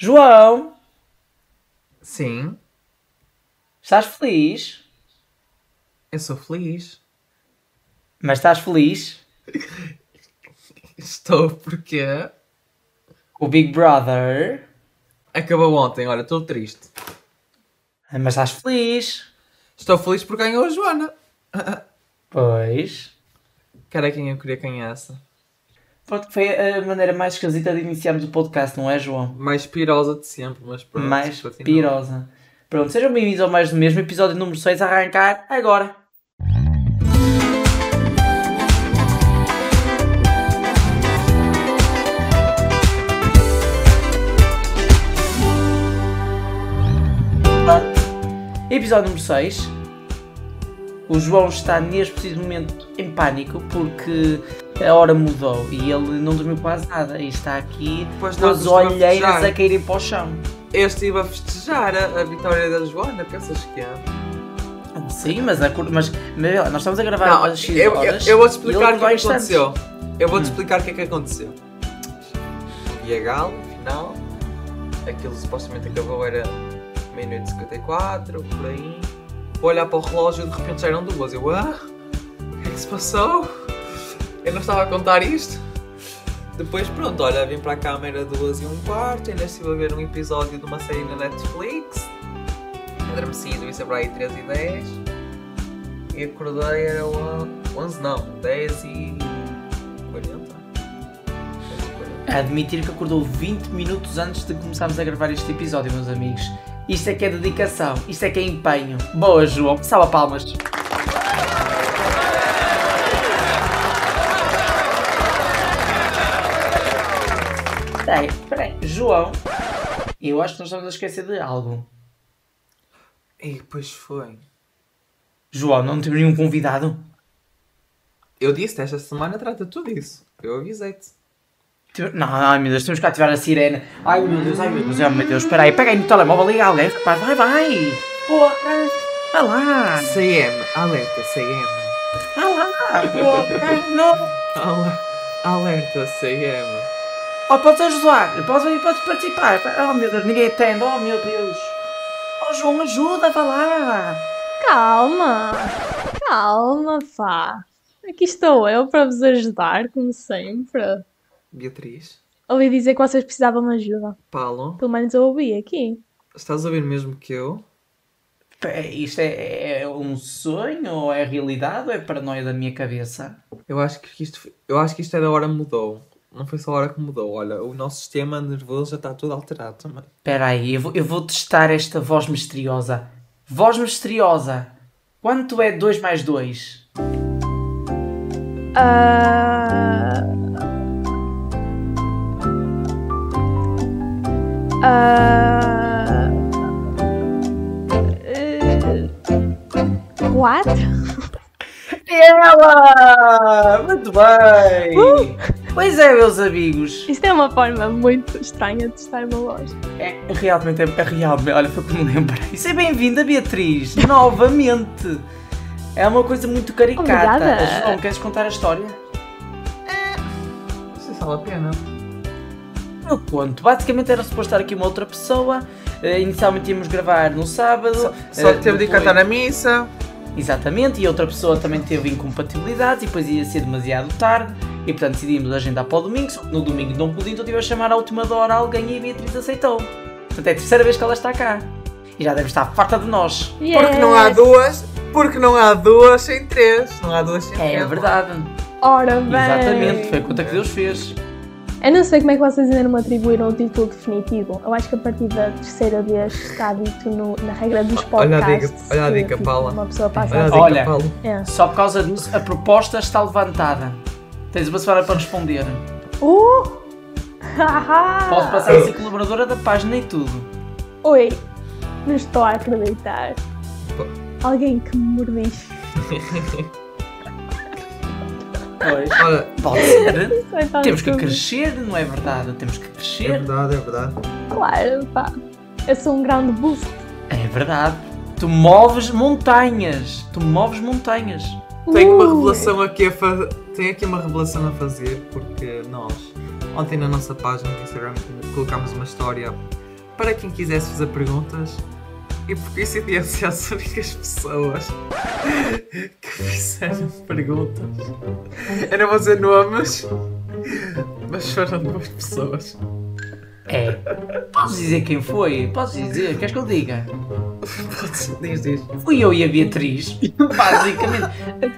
João, Sim, estás feliz? eu sou feliz. Mas estás feliz? Estou porque O Big Brother. acabou ontem, olha, estou triste. Ah, Mas estás feliz? Estou feliz porque ganhou a Joana. Pois. Cara, quem eu queria é essa? Foi a maneira mais esquisita de iniciarmos o podcast, não é, João? Mais pirosa de sempre, mas pronto. mais pirosa. Pronto, sejam bem-vindos ao mais do mesmo episódio número 6 a arrancar agora. Episódio número 6. O João está neste preciso momento em pânico porque a hora mudou e ele não dormiu quase nada e está aqui Pois com não, as a olheiras a caírem para o chão. Eu estive a festejar a, a vitória da Joana, pensas que é? Sim, mas, a, mas, mas nós estamos a gravar Não, às X eu, eu, horas. eu vou-te e explicar o que é que aconteceu. Eu vou-te Hum. explicar o que é que aconteceu. E a Galo, final, aquilo supostamente acabou, era meia-noite e 54, por aí. Vou olhar para o relógio e de repente já eram duas. Eu, ah, o que é que se passou? Eu não estava a contar isto. Depois, pronto, olha, vim para a câmera duas e um quarto, ainda estive a ver um episódio de uma série na Netflix. Adormecido, isso é para aí 3 e 10. E acordei era o 11, não, 10 e 40. 10 e 40. Admitir que acordou 20 minutos antes de começarmos a gravar este episódio, meus amigos. Isto é que é dedicação, isto é que é empenho. Boa, João. Salva palmas. Peraí, peraí. João, eu acho que nós estamos a esquecer de algo. E pois foi. João, não temos nenhum convidado? Eu disse, esta semana trata tudo isso. Eu avisei-te. Teve- Não, ai meu Deus, temos que ativar a sirene. Ai meu Deus, ai meu Deus, ai meu Deus, espera aí, pega aí no telemóvel, liga alguém, rapaz, vai, vai. Porra, vai lá, CM, alerta, CM. vai lá, porra, não. Ale- Alerta, CM. Oh, podes ajudar, podes, podes participar. Oh meu Deus, ninguém atende, oh meu Deus. Oh João, ajuda, vai lá. Calma, calma, pá. Aqui estou eu para vos ajudar, como sempre. Beatriz, Ouvi dizer que vocês precisavam de ajuda. Paulo, Pelo menos eu ouvi aqui. estás a ouvir mesmo que eu? Isto é, é um sonho ou é realidade ou é paranoia da minha cabeça? Eu acho que isto, eu acho que isto é da hora mudou. Não foi só a hora que mudou. Olha, o nosso sistema nervoso já está todo alterado também. Espera aí, eu vou, eu vou testar esta voz misteriosa. Voz misteriosa. Quanto é 2 mais 2? Ah... Ah... eh, Quatro? Ela! Muito bem! Pois é, meus amigos. Isto é uma forma muito estranha de testar uma voz. É, realmente, é, é realmente. Olha, foi o que me lembrei. Seja bem-vinda, Beatriz, novamente. É uma coisa muito caricata. Obrigada. João, queres contar a história? Não sei se vale a pena. Eu conto. Basicamente era suposto estar aqui uma outra pessoa. Eh, inicialmente íamos gravar no sábado. Só, só Eh, teve de cantar na missa. Exatamente, e outra pessoa também teve incompatibilidades e depois ia ser demasiado tarde e portanto decidimos agendar para o domingo, no domingo não pude, então tive a chamar à última hora alguém e a Beatriz aceitou. Portanto é a terceira vez que ela está cá. E já deve estar farta de nós. Porque não há duas. Porque não há duas sem três. Não há duas sem É três. verdade. Ora bem. Exatamente, foi a conta que Deus fez. Eu não sei como é que vocês ainda não me atribuíram o título definitivo. Eu acho que a partir da terceira vez está dito no- na regra dos Olha a podcasts. dica- olha a dica, tipo, Paula. Uma pessoa passa Olha a a dica, Olha. Paulo. É. Só por causa disso, a proposta está levantada. Tens uma semana para responder. Uh! Haha! Posso passar a ser colaboradora da página e tudo. Oi! Não estou a acreditar. Alguém que me mordiste. Pois. Olha, Pode ser. É Temos que crescer, não é verdade? Temos que é crescer. verdade, é verdade. Claro, pá. Eu sou um grande boost. É verdade. Tu moves montanhas. Tu moves montanhas. Tenho uma Uh! revelação aqui a fazer. Tenho aqui uma revelação a fazer porque nós, ontem na nossa página do Instagram, colocámos uma história para quem quisesse fazer perguntas e por coincidência as únicas pessoas que fizeram perguntas. Eu não vou dizer nomes, mas foram duas pessoas. É. Podes dizer quem foi? Podes dizer? Queres que eu diga? Podes, diz, diz. Fui eu e a Beatriz. Basicamente.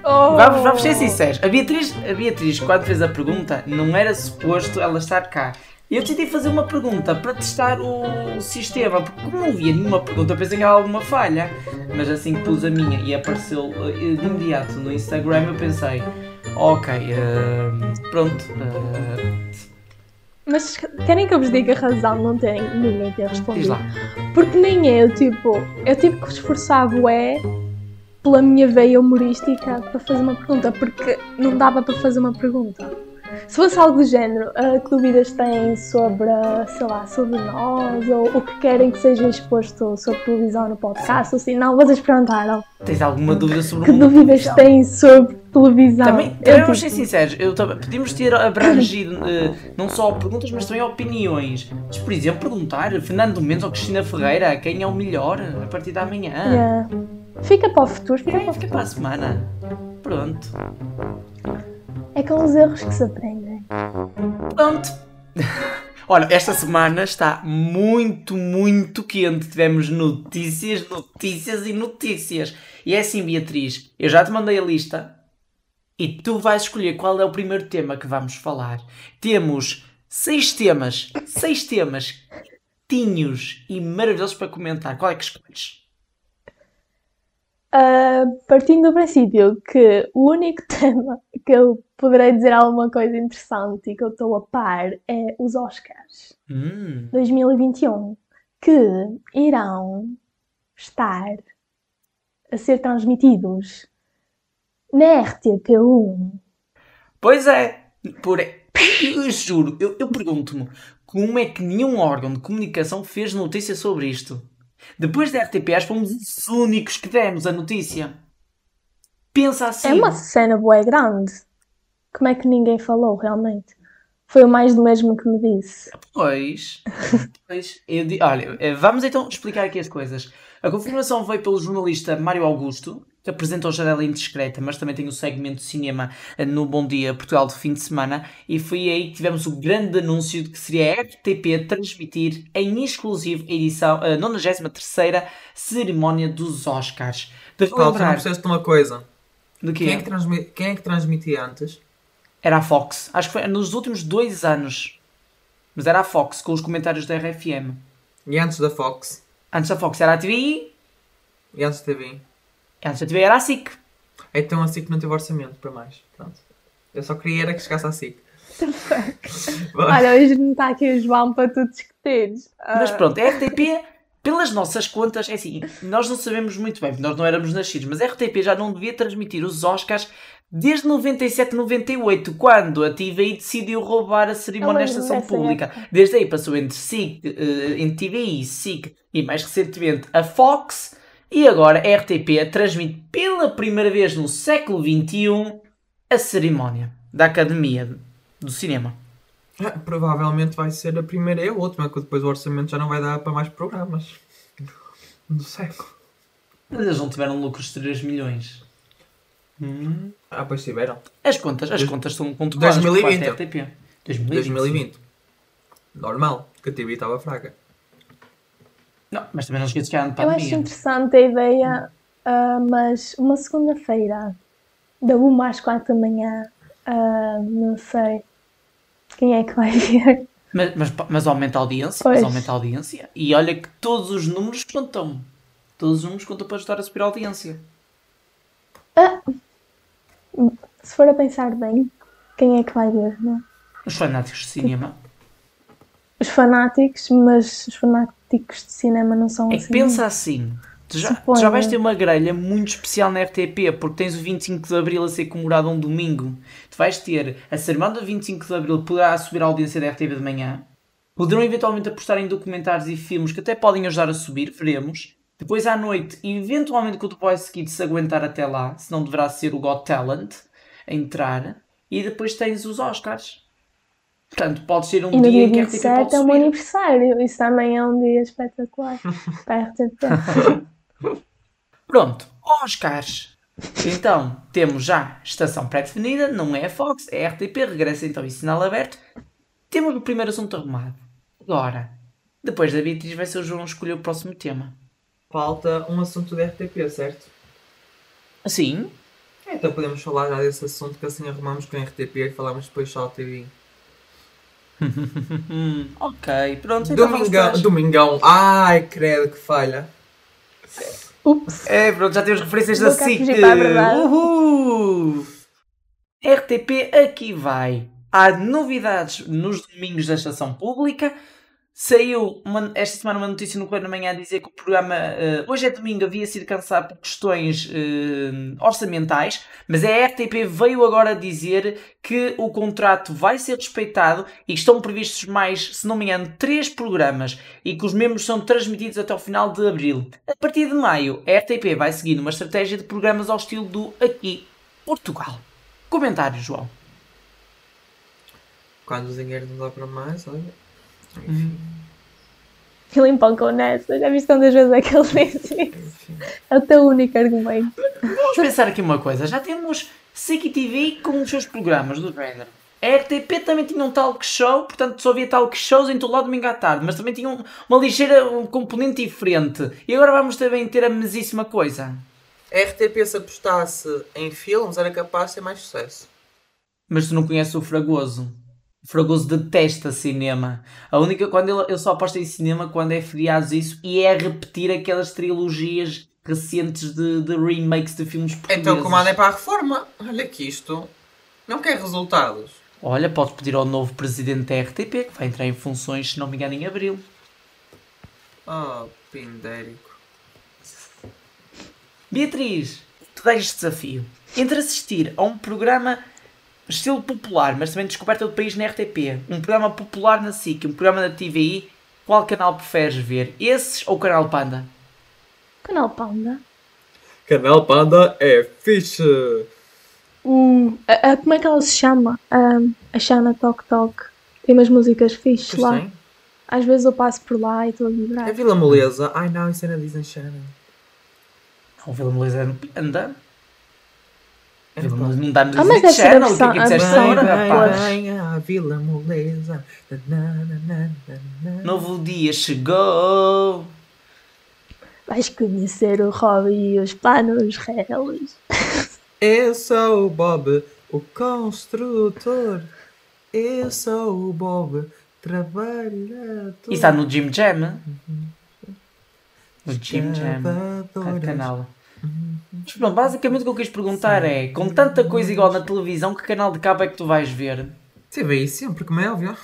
Oh. Vamos, vamos ser sinceros. A Beatriz, a Beatriz, quando fez a pergunta, não era suposto ela estar cá. Eu decidi fazer uma pergunta para testar o sistema, porque como não havia nenhuma pergunta, pensei que era alguma falha. Mas assim que pus a minha e apareceu eh, de imediato no Instagram, eu pensei, ok, eh, pronto. eh, Mas querem que eu vos diga a razão de não terem ninguém ter respondido? Porque nem eu, tipo, eu tive que esforçar bué pela minha veia humorística para fazer uma pergunta, porque não dava para fazer uma pergunta. Se fosse algo do género, ah, que dúvidas têm sobre, ah, sei lá, sobre nós, ou o que querem que seja exposto sobre televisão no podcast, ou assim, não, vocês perguntaram. Tens alguma dúvida sobre Que dúvidas têm sobre televisão? Também, também vamos ser tipo, sinceros, eu, podíamos ter abrangido eh, não só perguntas, mas também opiniões. Mas, por exemplo, perguntar Fernando Mendes ou Cristina Ferreira quem é o melhor a partir da manhã. yeah. Fica para o futuro, fica para o Fica para a semana. Pronto. É com os erros que se aprendem. Pronto. Olha, esta semana está muito, muito quente. Tivemos notícias, notícias e notícias. E é assim, Beatriz, eu já te mandei a lista e tu vais escolher qual é o primeiro tema que vamos falar. Temos seis temas, seis temas tinhos e maravilhosos para comentar. Qual é que escolhes? Ah, partindo do princípio que o único tema que eu poderei dizer alguma coisa interessante e que eu estou a par é os Oscars Hum, 2021, que irão estar a ser transmitidos na RTP1. Pois é, por... eu juro, eu, eu pergunto-me como é que nenhum órgão de comunicação fez notícia sobre isto. Depois da RTPs fomos os únicos que demos a notícia. Pensa assim. É uma cena bué grande. Como é que ninguém falou realmente? Foi o mais do mesmo que me disse. Pois, pois eu di- olha, eh, vamos então explicar aqui as coisas. A confirmação veio pelo jornalista Mário Augusto, apresenta o Janela Indiscreta, mas também tem o segmento de cinema eh, no Bom Dia Portugal de fim de semana, e foi aí que tivemos o grande anúncio de que seria a RTP transmitir em exclusivo a edição, a 93ª cerimónia dos Oscars. De Paulo, tu não relembrar percebeste uma coisa. de Quem é, quê? que transmi- quem é que transmitia antes? Era a Fox. Acho que foi nos últimos dois anos. Mas era a Fox, com os comentários da RFM. E antes da Fox? Antes da Fox era a TVI, E antes da TV? Antes da TV era a SIC. Então a SIC não teve orçamento para mais. Pronto. Eu só queria era que chegasse à SIC. Olha, hoje não está aqui o João para tu discutires. Ah, Mas pronto, a RTP, pelas nossas contas, é assim, nós não sabemos muito bem, porque nós não éramos nascidos, mas a RTP já não devia transmitir os Oscars desde 97, 98, quando a TVI decidiu roubar a cerimónia lembro estação pública. época. Desde aí passou entre SIC, eh, entre TVI, SIC e mais recentemente a Fox, e agora a RTP transmite pela primeira vez no século XXI a cerimónia da Academia do Cinema. Ah, Provavelmente vai ser a primeira e a última, que depois o orçamento já não vai dar para mais programas. Do século. Mas eles não tiveram lucros de 3 milhões. Hum. Ah, pois tiveram. As contas, as Dois- contas são controladas 2020. por parte da RTP. 2020. 2020. Normal, que a TV estava fraca. Não, mas também não esqueças que há ano de Eu acho pandemia. interessante a ideia, ah, mas uma segunda-feira, da 1 às 4 da manhã, ah, não sei quem é que vai ver. Mas, mas, mas aumenta a audiência, Pois. mas aumenta a audiência. E olha que todos os números contam. Todos os números contam para ajudar a subir a audiência. Se for a pensar bem, quem é que vai ver, não é? Os fanáticos de cinema. Os fanáticos, mas os fanáticos de cinema não são É assim. pensa assim. Tu já, tu já vais ter uma grelha muito especial na RTP porque tens o 25 de Abril a ser comemorado um domingo. Tu vais ter a cerimónia do 25 de Abril poderá subir a audiência da RTV de manhã. Poderão eventualmente apostar em documentários e filmes que até podem ajudar a subir, veremos. Depois à noite, eventualmente com o The Voice Kids se aguentar até lá, senão deverá ser o Got Talent a entrar. E depois tens os Oscars. Portanto, pode ser um E dia dia em que a RTP 27 pode é o meu subir. aniversário. Isso também é um dia espetacular para a RTP. Pronto, Oscars. Então, temos já estação pré-definida, não é a Fox, é a RTP, regressa então em sinal aberto. Temos o primeiro assunto arrumado. Agora, depois da Beatriz vai ser o João escolher o próximo tema. Falta um assunto da RTP, certo? Assim? Então podemos falar já desse assunto que assim arrumamos com a RTP e falamos depois só ao TV. Ok, pronto. então Domingão, Domingão, ai credo que falha. Ups. É, pronto, já temos referências Vou da SIC. Uhul! RTP aqui vai. Há novidades nos domingos da estação pública. Saiu uma- esta semana uma notícia no Correio da Manhã a dizer que o programa eh, hoje é domingo havia sido cancelado por questões eh, orçamentais, mas a RTP veio agora dizer que o contrato vai ser respeitado e que estão previstos mais, se não me engano, três programas e que os membros são transmitidos até ao final de abril. A partir de maio, a RTP vai seguir uma estratégia de programas ao estilo do Aqui, Portugal. Comentário, João. Quando o dinheiro não dá para mais, olha. Ele empolgou nessa. Já viste quantas vezes é que ele disse isso? Enfim. É o teu único argumento. Vamos pensar aqui uma coisa. Já temos SIC TV com os seus programas do género. A RTP também tinha um talk show, portanto só havia talk shows em todo lado domingo à tarde, mas também tinha um- uma ligeira um componente diferente. E agora vamos também ter a mesíssima coisa. A RTP se apostasse em filmes era capaz de ter mais sucesso. Mas tu não conheces o Fragoso. O Fragoso detesta cinema. A única quando ele, ele só aposta em cinema quando é feriados isso e é repetir aquelas trilogias recentes de, de remakes de filmes portugueses. Então comando é para a reforma. Olha que isto não quer resultados. Olha, podes pedir ao novo presidente da RTP que vai entrar em funções, se não me engano, em abril. Oh, pindérico. Beatriz, tu dás este desafio. Entre assistir a um programa estilo popular, mas também descoberta do país na RTP, um programa popular na SIC, um programa na TVI, qual canal preferes ver? Esses ou o canal Panda? Canal Panda. Canal Panda é fixe. Uh, a- a- como é que ela se chama? A Shana Tok Tok. Tem umas músicas fixes Pois lá. tem. Às vezes eu passo por lá e estou a vibrar. É Vila Moleza. Ai não, isso é na Disney Channel. Não, o Vila Moleza é no Panda. É não dá no Ah, mas Disney deve ser a Channel. O que é que a disseste versão a Vila Moleza. Novo dia chegou. Vais conhecer o Robbie e os planos reais. Eu sou o Bob, o construtor. Eu sou o Bob, trabalhador. E está no Jim Jam. No Jim Jam. Escavadoras. canal. Mas pronto, basicamente o que eu quis perguntar é, com tanta coisa igual na televisão, que canal de cabo é que tu vais ver? TV sempre, como é óbvio.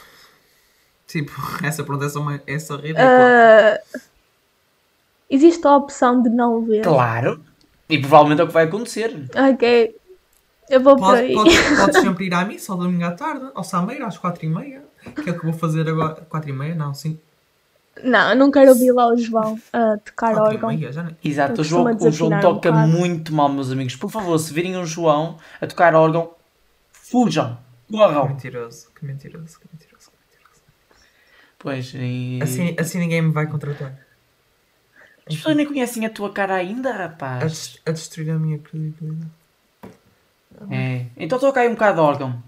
Tipo, essa pergunta é só, uma, é só ridícula. Ah, existe a opção de não ver. Claro. E provavelmente é o que vai acontecer. Ok. Eu vou por Pode, aí. podes, podes sempre ir à missa ao domingo à tarde, ao Sameiro, às 4h30, que é o que eu vou fazer agora. 4h30? Não, 5 Não, eu não quero ouvir lá o João a tocar órgão. 4h30, já não. Exato, o João, o João um toca bocado. muito mal, meus amigos. Por favor, se virem o João a tocar órgão, fujam, corram. Mentiroso, que mentiroso, que mentiroso. que mentiroso. Pois, e... Assim, assim ninguém me vai contratar. as pessoas nem conhecem a tua cara ainda, A, rapaz. des- a destruir a minha credibilidade. É. Então toca aí um bocado de órgão.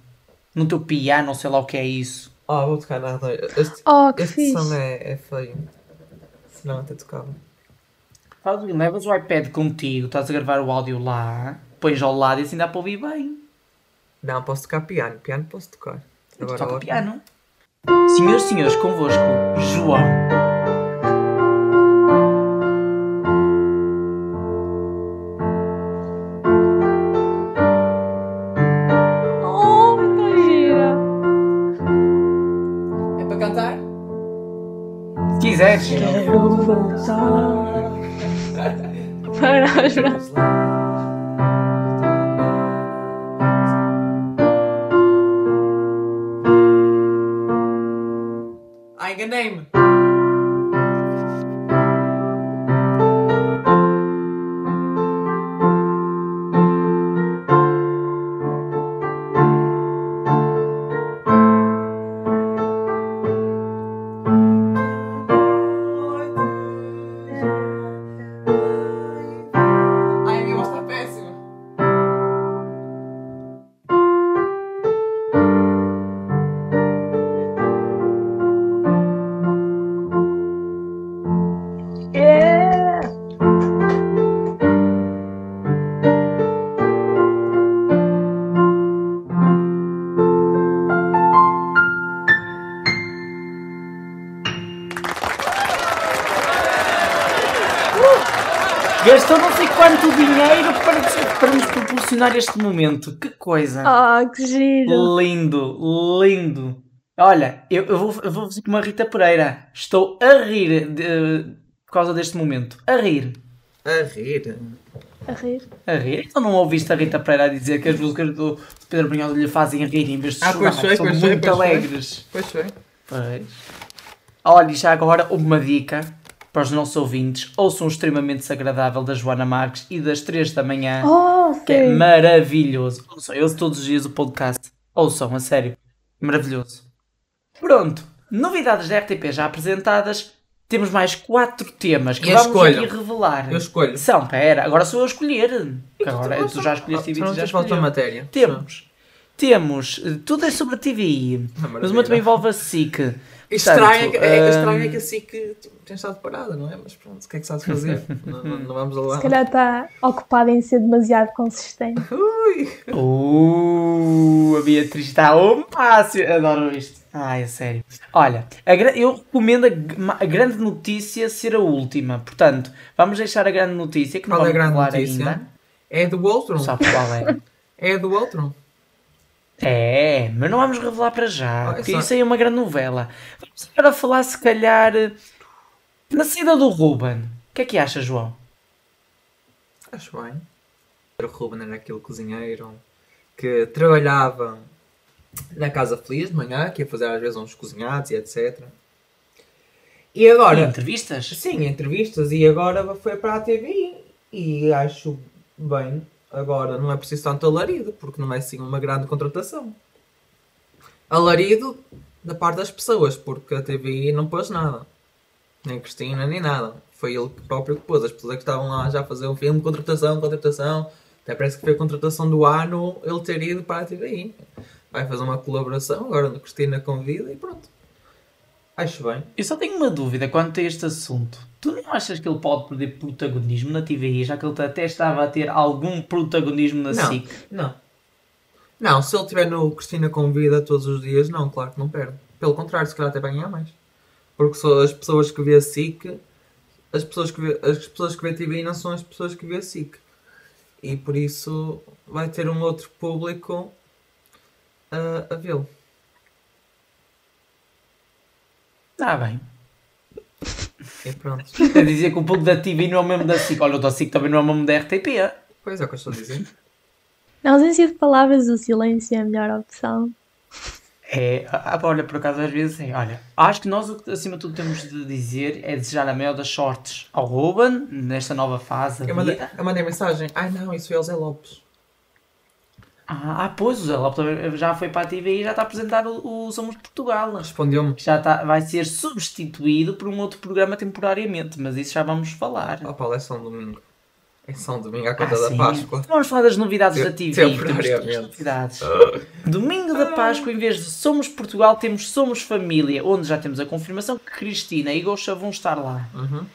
No teu piano, sei lá o que é isso. Oh, vou tocar nada. Este, Oh, que este fixe. som é, é feio. Senão até tocava. Faz levas o iPad contigo, estás a gravar o áudio lá, pões ao lado e assim dá para ouvir bem. Não, posso tocar piano. Piano posso tocar. Tu toca órgão. piano. Senhoras e senhores, convosco, João. Para os braços. Ah, proporcionar este momento. Que coisa. Ah, que giro. Lindo, lindo. Olha, eu, eu vou, eu vou fazer como a Rita Pereira. Estou a rir de- por causa deste momento. A rir. A rir. A rir. A rir. Então não ouviste a Rita Pereira a dizer que as músicas do Pedro Brunhosa lhe fazem rir em vez de Ah, chorar. pois foi, São pois foi, muito pois foi. alegres. Pois foi. Pois. Olha, e já agora uma dica para os nossos ouvintes. Ouçam o extremamente desagradável da Joana Marques e das 3 da manhã. Oh, que é maravilhoso. Ouçam, eu ouço todos os dias o podcast. Ouçam, a sério. Maravilhoso. Pronto. Novidades da RTP já apresentadas. Temos mais quatro temas que E a vamos escolha? aqui revelar. Eu escolho. São, pera, agora sou eu a escolher. Agora tu já escolheste e tu já escolheu. matéria. Temos. Temos. eh, Tudo é sobre a TVI. Ah, Mas uma também envolve a SIC. Estranho é, que, é, Portanto, estranho é hum, que assim que tipo, tem estado parada, não é? Mas pronto, o que é que se há de fazer? não, não, não vamos lá. Se calhar está ocupado em ser demasiado consistente. Ui! Uh, a Beatriz está ao máximo. Adoro isto. Ai, é sério. Olha, a gra- eu recomendo a, a grande notícia ser a última. Portanto, vamos deixar a grande notícia que não Qual é a grande revelar notícia? ainda. É do Ultron. Sabe qual é? É do Ultron. É, mas não vamos revelar para já, Ah, porque isso aí é uma grande novela. Vamos agora falar, se calhar, na saída do Ruben. O que é que acha, João? Acho bem. O Ruben era aquele cozinheiro que trabalhava na Casa Feliz de manhã, que ia fazer às vezes uns cozinhados e etc. E agora, entrevistas? sim, entrevistas, e agora foi para a TV e acho bem. Agora não é preciso tanto alarido, porque não é assim uma grande contratação. Alarido da parte das pessoas, porque a TV não pôs nada. Nem Cristina, nem nada. Foi ele próprio que pôs. As pessoas que estavam lá já a fazer um filme, contratação, contratação. Até parece que foi a contratação do ano ele ter ido para a TVI. Vai fazer uma colaboração, agora Cristina convida e pronto. Acho bem. Eu só tenho uma dúvida quanto a este assunto. Tu não achas que ele pode perder protagonismo na TVI, já que ele até estava a ter algum protagonismo na Não. SIC? Não. Não, se ele estiver no Cristina Convida todos os dias, não, claro que não perde. Pelo contrário, se calhar até vai ganhar mais. Porque só as pessoas que vê a SIC, as pessoas que vê, as pessoas que vê TV não são as pessoas que vê a SIC. E por isso vai ter um outro público a, a vê-lo. Está bem. E pronto. A dizer que o público da TV não é o mesmo da SIC. Olha, o da SIC também não é o mesmo da RTP. Pois é o que eu estou a dizer. Na ausência de palavras, o silêncio é a melhor opção. É, ah, olha, por acaso às vezes é. Olha, acho que nós o que acima de tudo temos de dizer é desejar a maior das sortes ao Ruben nesta nova fase. Eu mandei, eu mandei mensagem. Ai não, isso é o Zé Lopes. Ah, ah, pois, o Zé Lopes já foi para a TV e já está a apresentar o, o Somos Portugal. Respondeu-me. Já está, vai ser substituído por um outro programa temporariamente, mas isso já vamos falar. Oh Paulo, é só um domingo. É só um domingo à conta Ah, da sim. Páscoa. Vamos falar das novidades da TV. Temporariamente. novidades. Domingo da Páscoa, em vez de Somos Portugal, temos Somos Família, onde já temos a confirmação que Cristina e Gosha vão estar lá. Uhum.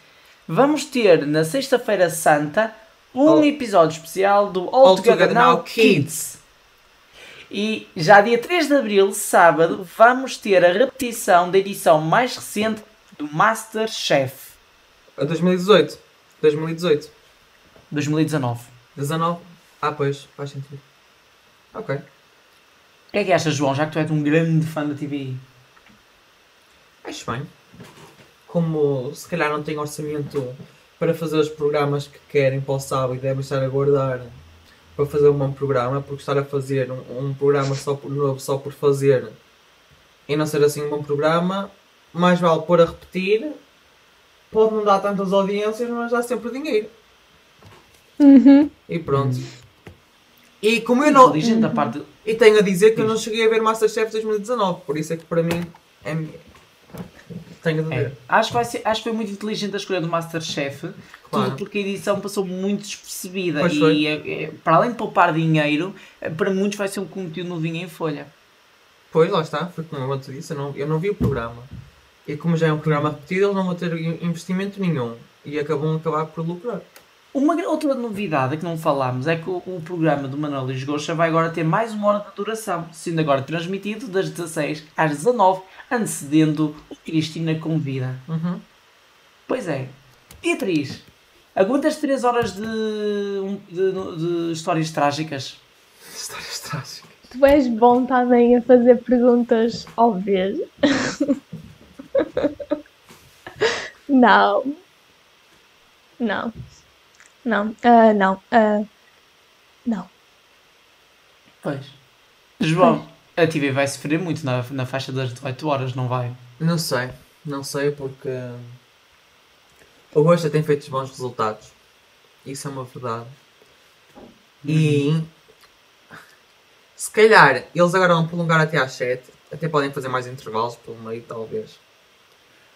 Vamos ter na Sexta-feira Santa um All- episódio especial do All, All Together, Together Now Now Kids. E já dia 3 de Abril, sábado, vamos ter a repetição da edição mais recente do Masterchef A 2018. 2018. 2019. 19. Ah, pois, faz sentido. Ok. O que é que achas, João, já que tu és um grande fã da TV? Acho bem. Como se calhar não tem orçamento para fazer os programas que querem para o sábado e devem estar a guardar para fazer um bom programa, porque estar a fazer um, um programa só por novo, só por fazer e não ser assim um bom programa, mais vale pôr a repetir. Pode não dar tantas audiências, mas dá sempre dinheiro. Uhum. E pronto. E como eu não. Inteligente da parte. E tenho a dizer que eu não cheguei a ver Masterchef 2019, por isso é que para mim é. Tenho de É, ver. acho, que vai ser, acho que foi muito inteligente a escolha do Masterchef, Claro. tudo porque a edição passou muito despercebida Pois e é- é- para além de poupar dinheiro, é, para muitos vai ser um conteúdo novinho em folha. Pois, lá está, foi como eu te disse, eu não, eu não vi o programa. E como já é um programa repetido, eles não vão ter in- investimento nenhum. E acabam a acabar por lucrar. Uma outra novidade que não falámos é que o, o programa do Manuel Luís Goxa vai agora ter mais uma hora de duração, sendo agora transmitido das 16 às 19, antecedendo o Cristina Convida. Uhum. Pois é. Beatriz, Aguentas 3 horas de, de, de histórias trágicas? Histórias trágicas. Tu és bom também a fazer perguntas óbvias. não. Não. Não. Ah, não. Ah, não. Pois. João, a TV vai sofrer muito na, na faixa das 18 horas, não vai? Não sei, não sei porque o Gosta tem feito bons resultados. Isso é uma verdade. E se calhar eles agora vão prolongar até às 7. Até podem fazer mais intervalos pelo meio, talvez.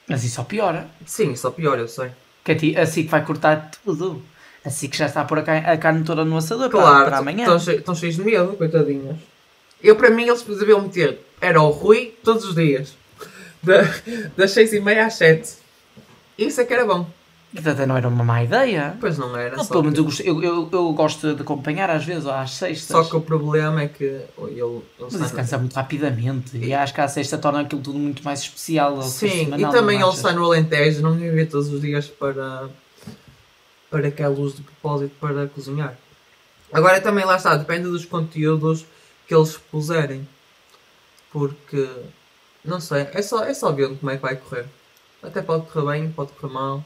Mas isso só piora. Sim, só pior, eu sei. Que a ti- a SIC vai cortar tudo. A SIC já está a pôr a, a carne toda no assador para, Claro, para amanhã. estão cheios, estão cheios de medo, coitadinhos. Eu, para mim, eles deviam meter. Era o Rui todos os dias. Da- das 6 e meia às 7. Isso é que era bom. Até não era uma má ideia. Pois não era. Não, pelo que- menos eu, gosto- eu, eu, eu gosto de acompanhar às vezes, às sextas. Só que o problema é que ele, ele Mas sai- isso cansa muito rapidamente. E acho que a sexta torna aquilo tudo muito mais especial. Sim, semanal, e também ele está no Alentejo, não ia ver todos os dias para, para que a luz de propósito para cozinhar. Agora também lá está, depende dos conteúdos que eles puserem. Porque, não sei, é só, é só ver como é que vai correr. Até pode correr bem, pode correr mal.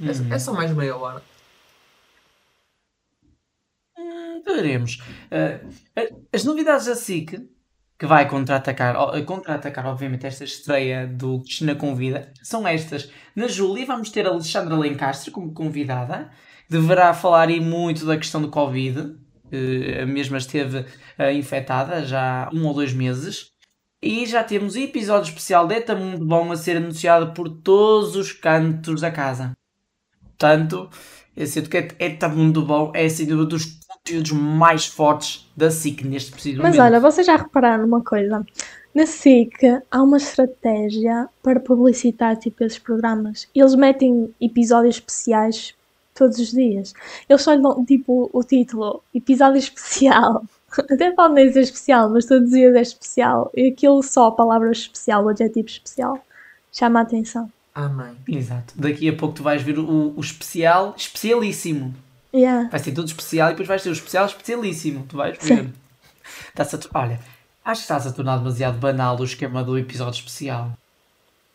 É- Uhum. É, só mais meia hora. Hum, Veremos. Ah, as novidades da SIC, que vai contra-atacar, contra-atacar obviamente esta estreia do Cristina Convida, são estas. Na Júlia vamos ter a Alexandra Lencastre como convidada, deverá falar aí muito da questão do Covid, eh, a mesma esteve ah, infectada já há um ou dois meses. E já temos episódio especial de Eta Mundo Bom a ser anunciado por todos os cantos da casa. Portanto, eu sinto que Eta Mundo Bom é sem dúvida dos conteúdos mais fortes da SIC neste preciso Mas momento. olha, vocês já repararam numa coisa? Na SIC há uma estratégia para publicitar tipo esses programas. Eles metem episódios especiais todos os dias. Eles só lhe dão tipo o título episódio especial. Até pode nem ser especial, mas todos os dias é especial. E aquilo só a palavra especial, o adjetivo especial, chama a atenção. Amém. Exato. Daqui a pouco tu vais ver o, o especial especialíssimo. Yeah. Vai ser tudo especial e depois vais ter o especial especialíssimo. Tu vais ver. Tor- Olha, acho que estás a tornar demasiado banal o esquema do episódio especial.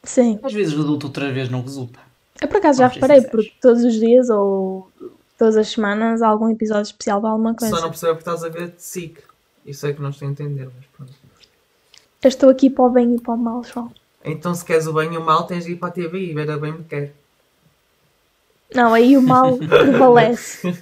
Sim. Às vezes resulta, outras vezes não resulta. Eu por acaso já Vamos reparei, sinceros. porque todos os dias ou todas as semanas há algum episódio especial de alguma coisa. Só não percebo porque estás a ver de SIC. Isso é que não estou a entender, mas pronto. Eu estou aqui para o bem e para o mal, João. Então se queres o bem e o mal, tens de ir para a TV e ver a bem me quer. Não, aí o mal prevalece.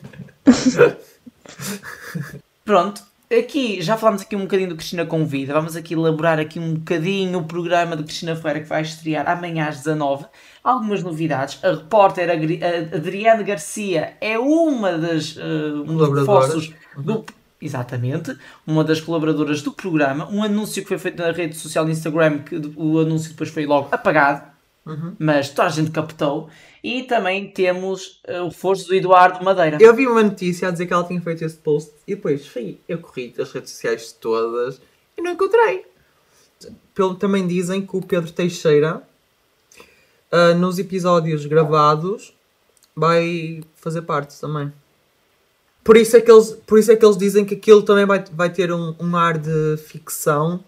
Pronto, aqui já falámos aqui um bocadinho do Cristina Convida. Vamos aqui elaborar aqui um bocadinho o programa do Cristina Ferreira que vai estrear amanhã às 19 Algumas novidades. A repórter Adriane Garcia é uma das uh, um dos Colaboradoras. reforços do. Exatamente, uma das colaboradoras do programa. Um anúncio que foi feito na rede social do Instagram, que o anúncio depois foi logo apagado, Uhum. mas toda a gente captou. E também temos uh, o reforço do Eduardo Madeira. Eu vi uma notícia a dizer que ela tinha feito esse post e depois fui, eu corri das redes sociais todas e não encontrei. Pelo, também dizem que o Pedro Teixeira, ah, nos episódios gravados, vai fazer parte também. Por isso é que eles, por isso é que eles dizem que aquilo também vai, vai ter um, um ar de ficção.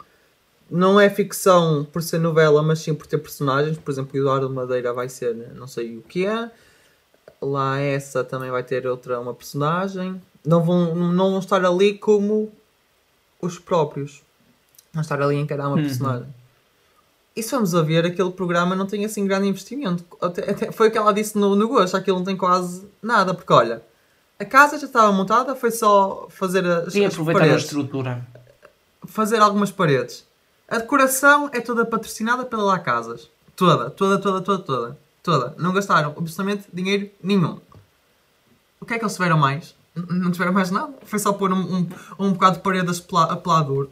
Não é ficção por ser novela, mas sim por ter personagens. Por exemplo, o Eduardo Madeira vai ser não sei o que é. Lá essa também vai ter outra uma personagem. Não vão, não vão estar ali como os próprios. Vão estar ali a encarar uma Uhum. personagem. E se vamos a ver, aquele programa não tem assim grande investimento. Até, até- foi o que ela disse no, no Gosto, aquilo não tem quase nada, porque olha, a casa já estava montada, foi só fazer as, E as aproveitar a paredes estrutura. fazer algumas paredes. A decoração é toda patrocinada pela La Casas. Toda, toda, toda, toda, toda. Toda. Não gastaram absolutamente dinheiro nenhum. O que é que eles tiveram mais? N- Não tiveram mais nada. Foi só pôr um, um, um bocado de parede a a pelador.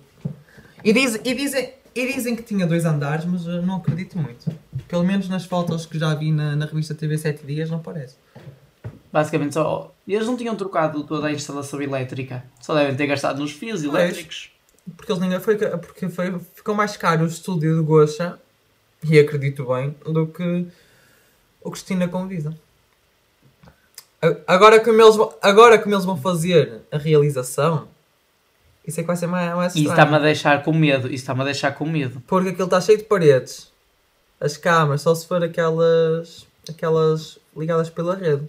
E, diz, e, dizem, e dizem que tinha dois andares, mas eu não acredito muito. Pelo menos nas fotos que já vi na, na revista TV 7 Dias não parece. Basicamente só. Eles não tinham trocado toda a instalação elétrica. Só devem ter gastado nos fios elétricos. Porque eles ninguém foi, porque foi, ficou mais caro o estúdio de Gocha, e acredito bem, do que o Cristina convida. Agora como, eles, vão- agora como eles vão fazer a realização, isso é que vai ser mais, mais E isso estranho. está-me a deixar com medo. Isso está-me a deixar com medo. Porque aquilo está cheio de paredes. As câmaras, só se for aquelas, aquelas ligadas pela rede.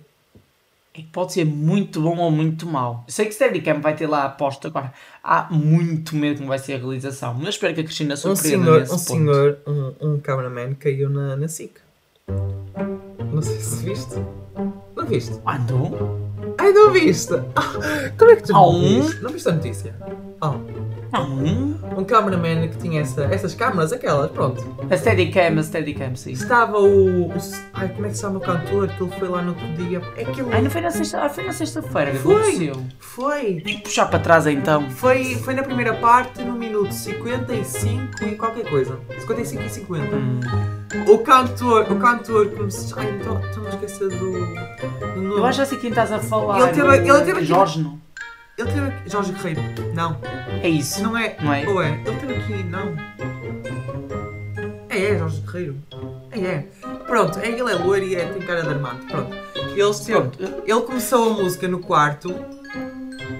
É que pode ser muito bom ou muito mau. Eu sei que Steadicam vai ter lá a aposta agora. Há muito medo como vai ser a realização. Mas espero que a Cristina Um surpreenda senhor, nesse um, ponto. senhor um, um cameraman caiu na, na SIC. Não sei se viste. Não viste? Quando? Ai, não viste? Ah, como é que tu não um? viste? Não viste a notícia? Ah, Não. um cameraman que tinha essa, essas câmaras, aquelas, pronto. A Steadicam, a Steadicam, sim. Estava o, o- Ai, como é que se chama o cantor? Que ele foi lá no outro dia. Ele Ai, não foi na sexta- ah, foi na sexta-feira que aconteceu. foi. Tem que puxar para trás então. Foi, foi na primeira parte, no minuto 55 e qualquer coisa. 55 e 50. Hum. O cantor, o cantor me se. Ai, então estou-me a esquecer do. do nome. Eu acho assim quem estás a falar. Ele teve- ele teve aqui- Jorge, não? Ele teve aqui. Jorge Guerreiro. Não. É isso. Não é. Não é? Ou é? Ele teve aqui. Não. É, é, Jorge Guerreiro. É, é. Pronto, é, ele é loiro e é, tem cara de armado. Pronto. Ele, esteve- Pronto. ele começou a música no quarto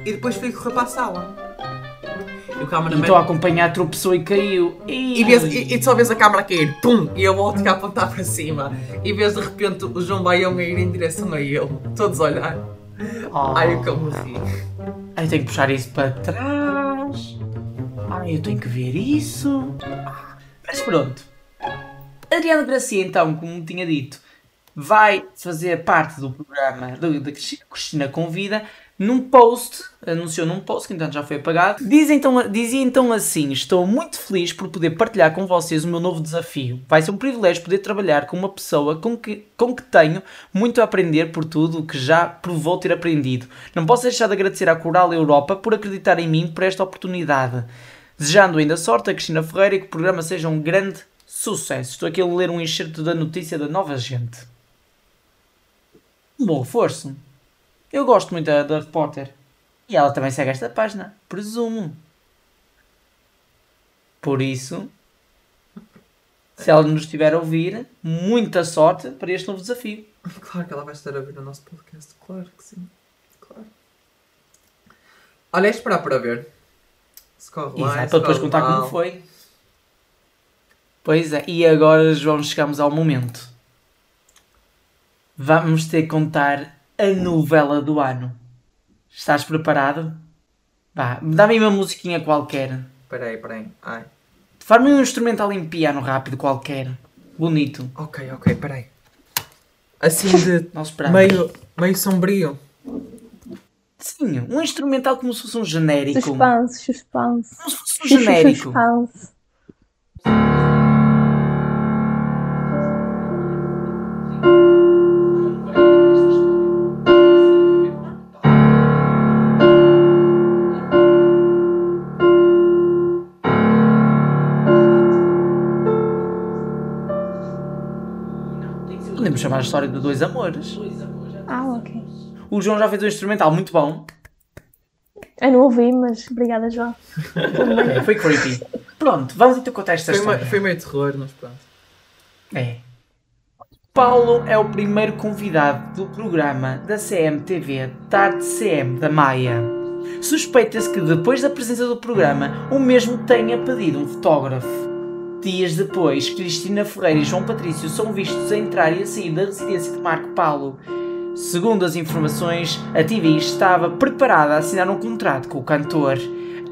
e depois foi correr para a sala. E o E cameraman. estou a acompanhar, tropeçou e caiu. E, vês, e, e só vês a câmera cair, pum, e eu volto a apontar para cima. E vês de repente o João Baião a ir em direção a ele, todos a olhar. Oh. Ai, o que eu me ri. Eu tenho que puxar isso para trás. Ai, eu tenho que ver isso. Mas pronto. Adriano Gracia, então, como tinha dito, vai fazer parte do programa da Cristina Convida num post, anunciou num post que então já foi apagado. Diz então, dizia então assim: Estou muito feliz por poder partilhar com vocês o meu novo desafio. Vai ser um privilégio poder trabalhar com uma pessoa com que, com que tenho muito a aprender por tudo o que já provou ter aprendido. Não posso deixar de agradecer à Coral Europa por acreditar em mim por esta oportunidade. Desejando ainda sorte a Cristina Ferreira e que o programa seja um grande sucesso. Estou aqui a ler um enxerto da notícia da Nova Gente. Bom reforço. Eu gosto muito da, da repórter. E ela também segue esta página, presumo. Por isso, se ela nos estiver a ouvir, muita sorte para este novo desafio. Claro que ela vai estar a ouvir o nosso podcast, claro que sim. Claro. Olha, é esperar para ver. Se corre Exato, para depois contar mal. como foi. Pois é, e agora, João, chegamos ao momento. Vamos ter que contar a novela do ano. Estás preparado? Vá, dá-me aí uma musiquinha qualquer. Peraí, peraí. Ai. Faz-me um instrumental em piano rápido qualquer. Bonito. Ok, ok, peraí. Assim de meio, meio sombrio. Sim, um instrumental como se fosse um genérico. Suspense, suspense. Como se fosse um genérico. Suspense. A história de dois amores. Ah, ok. O João já fez um instrumental muito bom. Eu não ouvi, mas obrigada, João. É, foi creepy. Pronto, vamos então contar esta Foi, história. meio- foi meio terror, mas pronto. É. Paulo é o primeiro convidado do programa da CMTV Tarde CM da Maia. Suspeita-se que depois da presença do programa, o mesmo tenha pedido um fotógrafo. Dias depois, Cristina Ferreira e João Patrício são vistos a entrar e a sair da residência de Marco Paulo. Segundo as informações, a TV estava preparada a assinar um contrato com o cantor.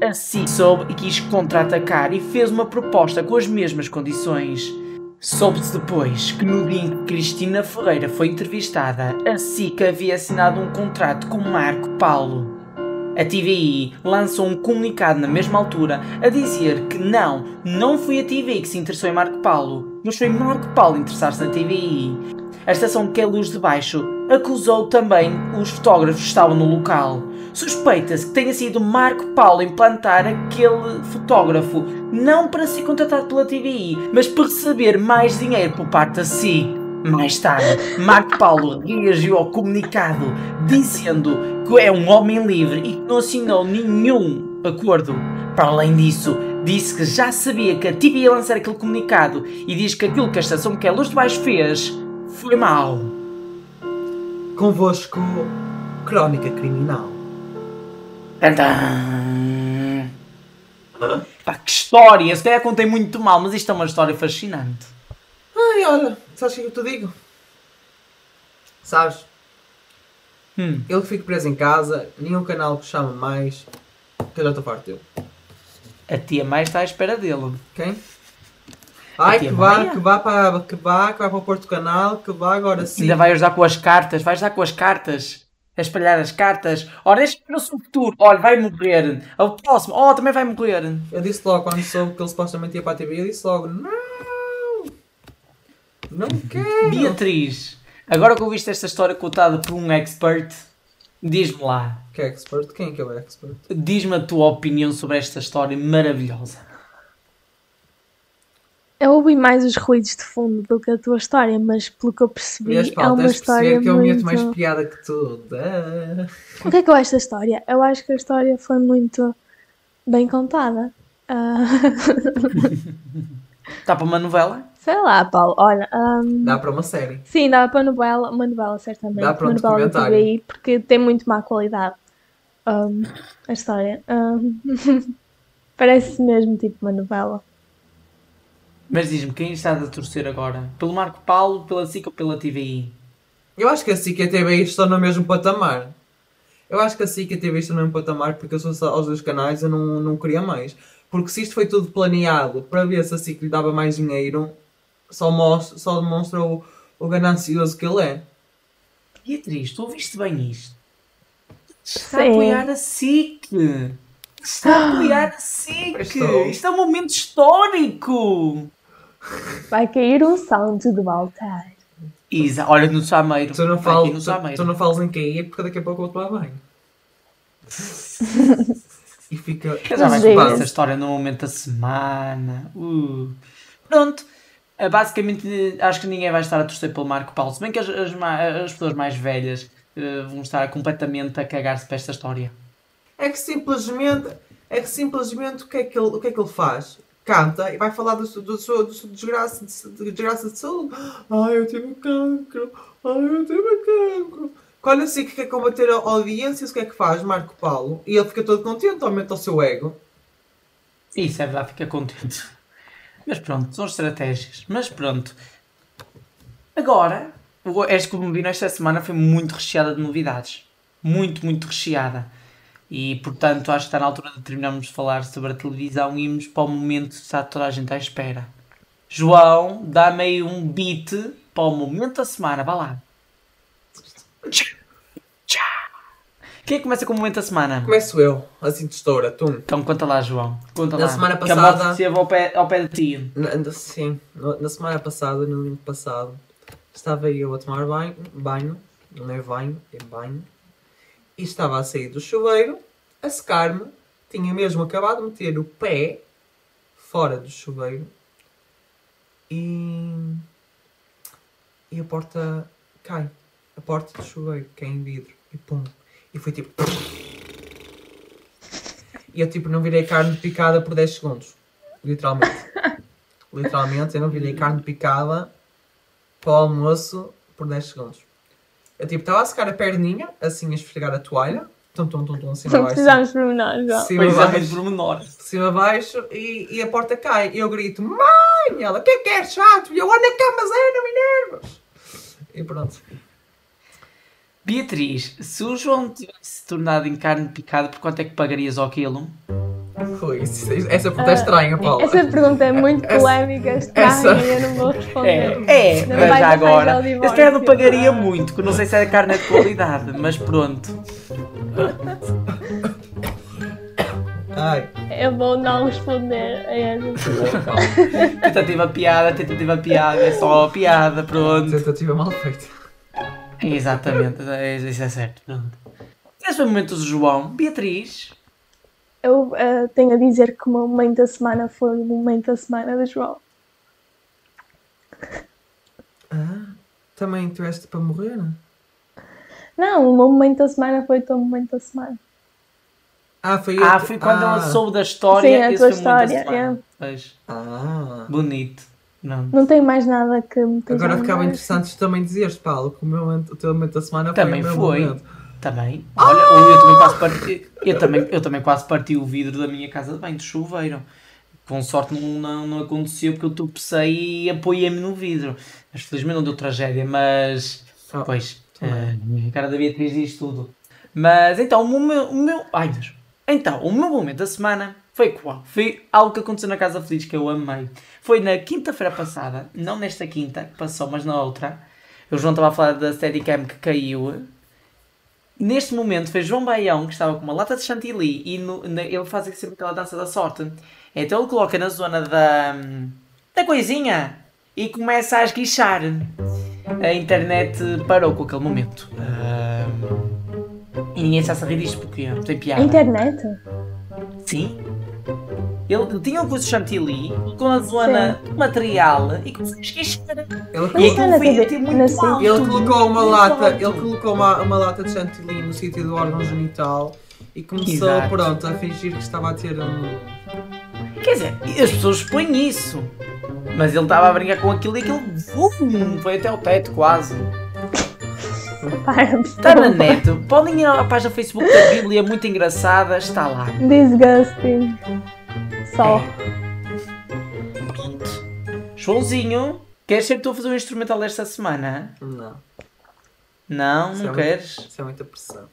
Assim soube e quis contra-atacar e fez uma proposta com as mesmas condições. Soube-se depois que no dia em que Cristina Ferreira foi entrevistada, a SICA havia assinado um contrato com Marco Paulo. A TVI lançou um comunicado na mesma altura a dizer que não, não foi a TVI que se interessou em Marco Paulo, mas foi Marco Paulo interessar-se na TVI. A estação Que Luz de Baixo acusou também os fotógrafos que estavam no local. Suspeita-se que tenha sido Marco Paulo a implantar aquele fotógrafo, não para ser contratado pela TVI, mas para receber mais dinheiro por parte da SIC. Mais tarde, Marco Paulo reagiu ao comunicado dizendo que é um homem livre e que não assinou nenhum acordo. Para além disso, disse que já sabia que a TV ia lançar aquele comunicado e diz que aquilo que a estação que a Luz de Baixo fez foi mau. convosco Crónica Criminal. Tantã. Pá, que história! Se calhar contei muito mal, mas isto é uma história fascinante. Ai, olha, sabes o que eu te digo? Sabes? Hum. Ele que fica preso em casa, nenhum canal que chama mais, que eu já estou farto dele. A tia mais está à espera dele. Quem? Ai, que vá, que vá para que vá, que vá para o Porto Canal, que vá agora sim. Ainda vai ajudar com as cartas, vai ajudar com as cartas. A espalhar as cartas. Ora, deixa para o seu futuro. Olha, vai morrer. O próximo, oh, também vai morrer. Eu disse logo quando soube que ele supostamente ia para a TV, eu disse logo, não! Não quero! Beatriz, agora que ouviste esta história contada por um expert, diz-me lá. Que é expert? Quem é que é o expert? Diz-me a tua opinião sobre esta história maravilhosa. Eu ouvi mais os ruídos de fundo do que a tua história, mas pelo que eu percebi, Vês, é uma tens de história perceber que eu meto muito... mais piada que tu. Ah. O que é que eu acho da história? Eu acho que a história foi muito bem contada. Ah, Está para uma novela? Sei lá, Paulo, olha... ahm, Dá para uma série. Sim, dá para novela, uma novela certamente, Dá para um uma novela. TVI, porque tem muito má qualidade ahm, a história. Ahm, Parece mesmo tipo uma novela. Mas diz-me, quem estás a torcer agora? Pelo Marco Paulo, pela SIC ou pela TVI? Eu acho que a SIC e a TVI estão no mesmo patamar. Eu acho que a SIC e a TVI estão no mesmo patamar porque eu sou só aos dois canais eu não, não queria mais. Porque se isto foi tudo planeado para ver se a SIC lhe dava mais dinheiro, só, mostra, só demonstra o, o ganancioso que ele é. Beatriz, tu ouviste bem isto? Está a Sim. apoiar a SIC! Está a apoiar a SIC! Estou. Isto é um momento histórico! Vai cair um salto do altar. Isa, olha no Sameiro. Tu não, no tu, tu não falas em cair porque daqui a pouco eu vou tomar banho. e fica. Eu já vais contar essa história no momento da semana. Uh. Pronto. Uh, Basicamente, acho que ninguém vai estar a torcer pelo Marco Paulo. Se bem que as, as as pessoas mais velhas uh, vão estar completamente a cagar-se para esta história. É que simplesmente, é que simplesmente o que é que ele, o que é que ele faz? Canta e vai falar do, seu- do, seu- do seu desgraça, de, desgraça de saúde. Ai, eu tive cancro. Ai, eu tive cancro. Quando assim que quer combater a audiências, o que é que faz Marco Paulo? E ele fica todo contente, aumenta o seu ego. Isso é verdade, fica contente. Mas pronto, são estratégias. Mas pronto. Agora, o- esta como vi esta semana foi muito recheada de novidades. Muito, muito recheada. E portanto acho que está na altura de terminarmos de falar sobre a televisão e irmos para o momento que está toda a gente à espera. João, dá-me aí um beat para o momento da semana, vá lá. Quem é que começa com o momento da semana? Começo eu, assim de estoura, tu. Então conta lá, João. Conta Na lá. semana Que a passada- moto esteve ao pé, ao pé de ti. Na, sim, na, na semana passada, no domingo passado, estava eu a tomar banho, banho, não é banho, é banho, e estava a sair do chuveiro, a secar-me, tinha mesmo acabado de meter o pé fora do chuveiro e, e a porta cai, a porta do chuveiro cai em vidro e pum, e foi tipo... E eu tipo não virei carne picada por 10 segundos. Literalmente. Literalmente, eu não virei carne picada para o almoço por 10 segundos. Eu tipo, estava a secar a perninha, assim a esfregar a toalha, tum tum tum tum, cima Não baixo. precisamos pormenores, já. Cima é, baixo, pormenor. cima baixo e, e a porta cai. E eu grito, mãe! Ela, o que é que é chato? E eu, olha cá, mas é, não me enervas. E pronto. Beatriz, se o João tivesse tornado em carne picada, por quanto é que pagarias ao quilo? Isso. Essa pergunta é estranha, Paula. Essa pergunta é muito polémica, estranha, essa- e eu não vou responder. É, é, mas vai já agora. Eu se calhar não pagaria muito, que eu não sei se é carne de qualidade, mas pronto. Ai, Eu vou não responder a essa pergunta. Tentativa piada, tentativa piada, é só piada, pronto. tentativa mal feita. Exatamente, é- isso é certo. Pronto. Esse foi o momento do João. Beatriz, Eu eh, tenho a dizer que o meu momento da semana foi o momento da semana do João. Ah, também tiveste para morrer? Não, o meu momento da semana foi o teu momento da semana. Ah, foi ah, foi quando ah. ela soube da história. Sim, a tua história, é. Ah, bonito. Não. Não tenho mais nada que me Agora ficava interessante também dizeres, Paulo, que o, meu, momento- o teu momento da semana Também foi foi. momento. Também. Olha, eu também quase parti. Eu também, eu também quase parti o vidro da minha casa de banho, de chuveiro. Com sorte não, não, não aconteceu porque eu tropecei e apoiei-me no vidro. Mas felizmente não deu tragédia, mas. Oh, Pois, eh, a cara da Beatriz diz tudo. Mas então, o meu. O meu ai, Deus. Então, o meu momento da semana foi qual? Foi algo que aconteceu na Casa Feliz que eu amei. Foi na quinta-feira passada, não nesta quinta que passou, mas na outra. O João estava a falar da Steadicam que caiu. Neste momento foi João Baião que estava com uma lata de chantilly e no- na- ele faz sempre aquela dança da sorte. Então ele coloca na zona da, da coisinha e começa a esguichar. A internet parou com aquele momento. E ninguém está a rir disto porque tem A piada. internet? Sim. Ele tinha um curso de chantilly com a zona do material e começou a esguichar. Ele, E é na TV, muito alto. ele colocou uma lata, alto. ele colocou uma, uma lata de chantilly no sítio do órgão genital e começou, Exato. pronto, a fingir que estava a ter um. Quer dizer, as pessoas expõem isso. Mas ele estava a brincar com aquilo e aquilo vum, foi até o teto quase. Está na net. Podem ir à página Facebook da Bíblia, muito engraçada, está lá. Disgusting. Só. É. Pronto. Joãozinho, queres ser tu a fazer o instrumental desta semana? Não, Não, Isso não é queres? isso é muita pressão.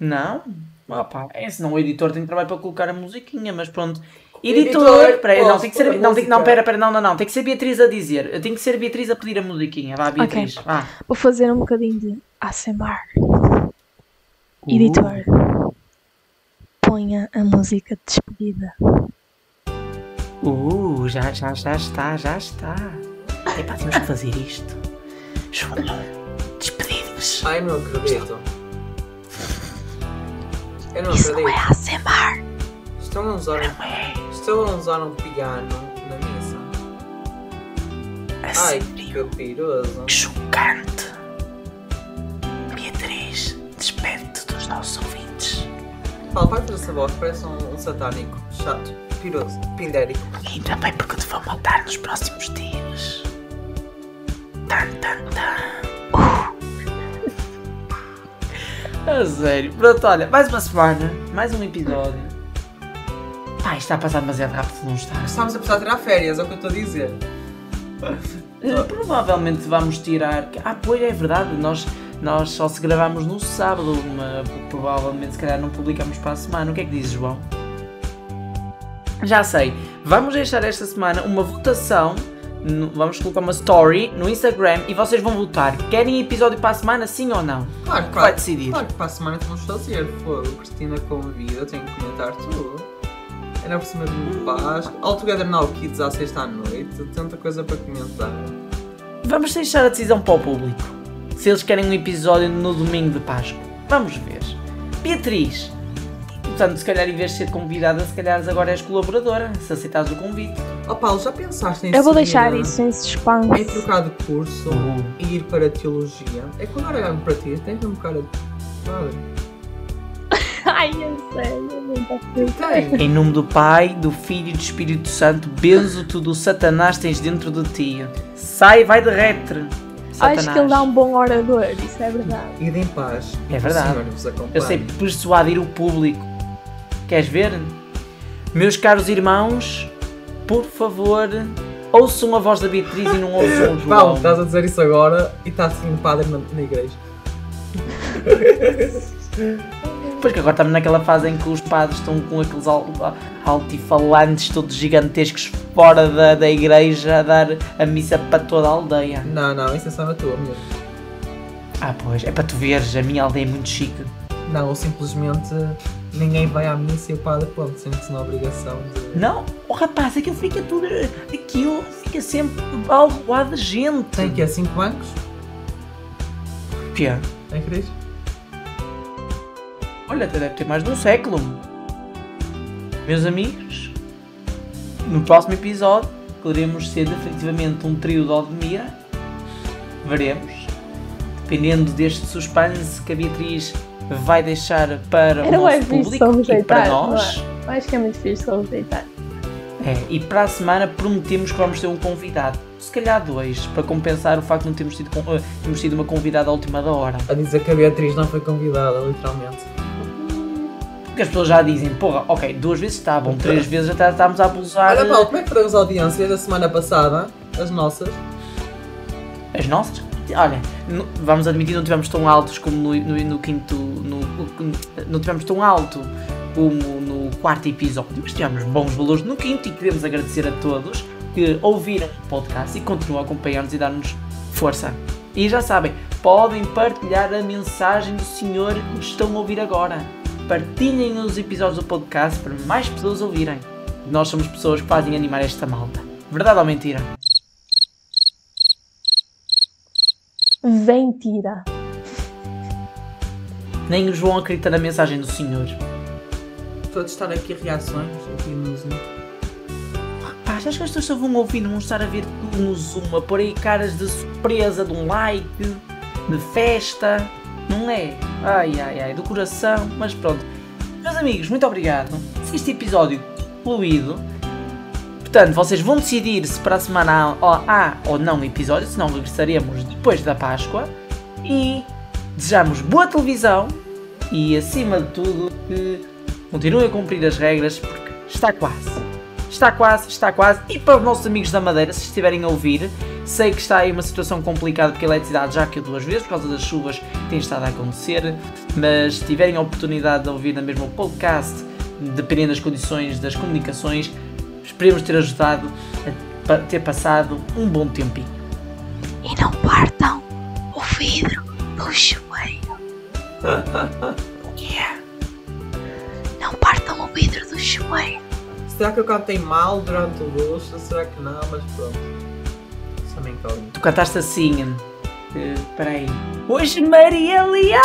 Não? Opa, é senão o editor tem trabalho para colocar a musiquinha, mas pronto. Editor, Editor, peraí, não, tem que ser. Não, tem, não, pera, pera, não, não, não, tem que ser Beatriz a dizer. Tem que ser Beatriz a pedir a musiquinha. Vá, Beatriz, vá. Vou fazer um bocadinho de ASMR. Editor. Ponha a música de despedida. Uh, já, já, já está, já está. Epá, temos que fazer isto. João, despedimos. Ai, não acredito. Eu não Isso não é acredito. ASMR. Estão a usar um, É, estão a usar um piano na missa. a Ai, que piroso. chocante. Paulo, vai ter essa voz, parece um, um satânico. Chato, piroso, pindérico. E também porque te vão matar nos próximos dias. Tan, tan, tan. A sério. Pronto, olha, mais uma semana, mais um episódio. Ai, está a passar demasiado rápido, não está? Estamos a precisar tirar férias, é o que eu estou a dizer. Provavelmente vamos tirar. Ah, pois é verdade, nós, nós só se gravamos no sábado, mas provavelmente se calhar não publicamos para a semana. O que é que dizes, João? Já sei, vamos deixar esta semana uma votação. Vamos colocar uma story no Instagram e vocês vão votar. Querem episódio para a semana, sim ou não? Claro, vai decidir? Claro que para a semana vamos fazer. Fogo, Cristina convida, tenho que comentar tudo. Era por cima do Páscoa. All Together Now Kids à sexta à noite. Tanta coisa para comentar. Vamos deixar a decisão para o público. Se eles querem um episódio no domingo de Páscoa. Vamos ver. Beatriz. Portanto, se calhar em vez de ser convidada, se calhar agora és colaboradora, se aceitares o convite. Oh Paulo, já pensaste em Eu vou deixar eh, isso em Em suspense. trocar de curso e ir para a teologia. É que agora olho para ti, tens mesmo cara de. Padre. Ai, é sério, não está Tem. Em nome do Pai, do Filho e do Espírito Santo, benzo-te do Satanás tens dentro de ti. Sai, vai derrete. Satanás. Acho que ele dá um bom orador, isso é verdade. Ide em paz. É verdade. Eu sei persuadir o público. Queres ver? Meus caros irmãos, por favor, ouçam a voz da Beatriz e não ouçam o João. Paulo, estás a dizer isso agora e está assim um padre na, na igreja. Pois que agora estamos naquela fase em que os padres estão com aqueles al- altifalantes todos gigantescos fora da, da igreja a dar a missa para toda a aldeia. Não, não, isso é só na tua mesmo. Ah, pois, é para tu veres, a minha aldeia é muito chique. Não, ou simplesmente ninguém vai à missa e o padre, pronto, sente-se na obrigação de. Não, o rapaz, aquilo fica tudo. Aquilo fica sempre balroado de gente. Tem que é 5 bancos? Que é? Tem Cris? Olha, até deve ter mais de um século. Meus amigos, no próximo episódio poderemos ser definitivamente um trio de Odemira. Veremos. Dependendo deste suspense que a Beatriz vai deixar para Era o nosso público e para não nós. é? Acho que é muito fixe só rejeitar. É, e para a semana prometemos que vamos ter um convidado. Se calhar dois, para compensar o facto de não termos tido, eh, termos tido uma convidada à última da hora. A dizer que a Beatriz não foi convidada, literalmente. Porque as pessoas já dizem, porra, ok, duas vezes está bom, três vezes até estamos a abusar Olha, Paulo, como é que foram as audiências da semana passada? As nossas? as nossas. Olha, não- vamos admitir, não tivemos tão altos como no, no, no quinto. No, não tivemos tão alto como no quarto episódio, mas tivemos bons valores no quinto e queremos agradecer a todos que ouviram o podcast e continuam a acompanhar-nos e dar-nos força. E já sabem, podem partilhar a mensagem do Senhor que estão a ouvir agora. Partilhem os episódios do podcast para mais pessoas ouvirem. Nós somos pessoas que fazem animar esta malta. Verdade ou mentira? Vem tira. Nem o João acredita na mensagem do Senhor. Estou a testar aqui reações aqui no Zoom. Pá, acho que as pessoas só vão ouvir, não vão estar a ver tudo no Zoom, a pôr aí caras de surpresa, de um like, de festa, não é? Ai, ai, ai, do coração, mas pronto. Meus amigos, muito obrigado. Se este episódio fluido, portanto, vocês vão decidir se para a semana há, há ou não episódio, senão regressaremos depois da Páscoa. E desejamos boa televisão e, acima de tudo, que continuem a cumprir as regras, porque está quase. Está quase, está quase. E para os nossos amigos da Madeira, se estiverem a ouvir, sei que está aí uma situação complicada porque a eletricidade já caiu duas vezes por causa das chuvas que têm estado a acontecer. Mas se tiverem a oportunidade de ouvir na mesma podcast, dependendo das condições das comunicações, esperemos ter ajudado a ter passado um bom tempinho. E não partam o vidro do chuveiro. Yeah. Não partam o vidro do chuveiro. Será que eu cantei mal durante o luxo? Será que não? Mas pronto. Isso é uma incógnita. Tu cantaste assim. eh, Espera aí. Hoje Maria Leal!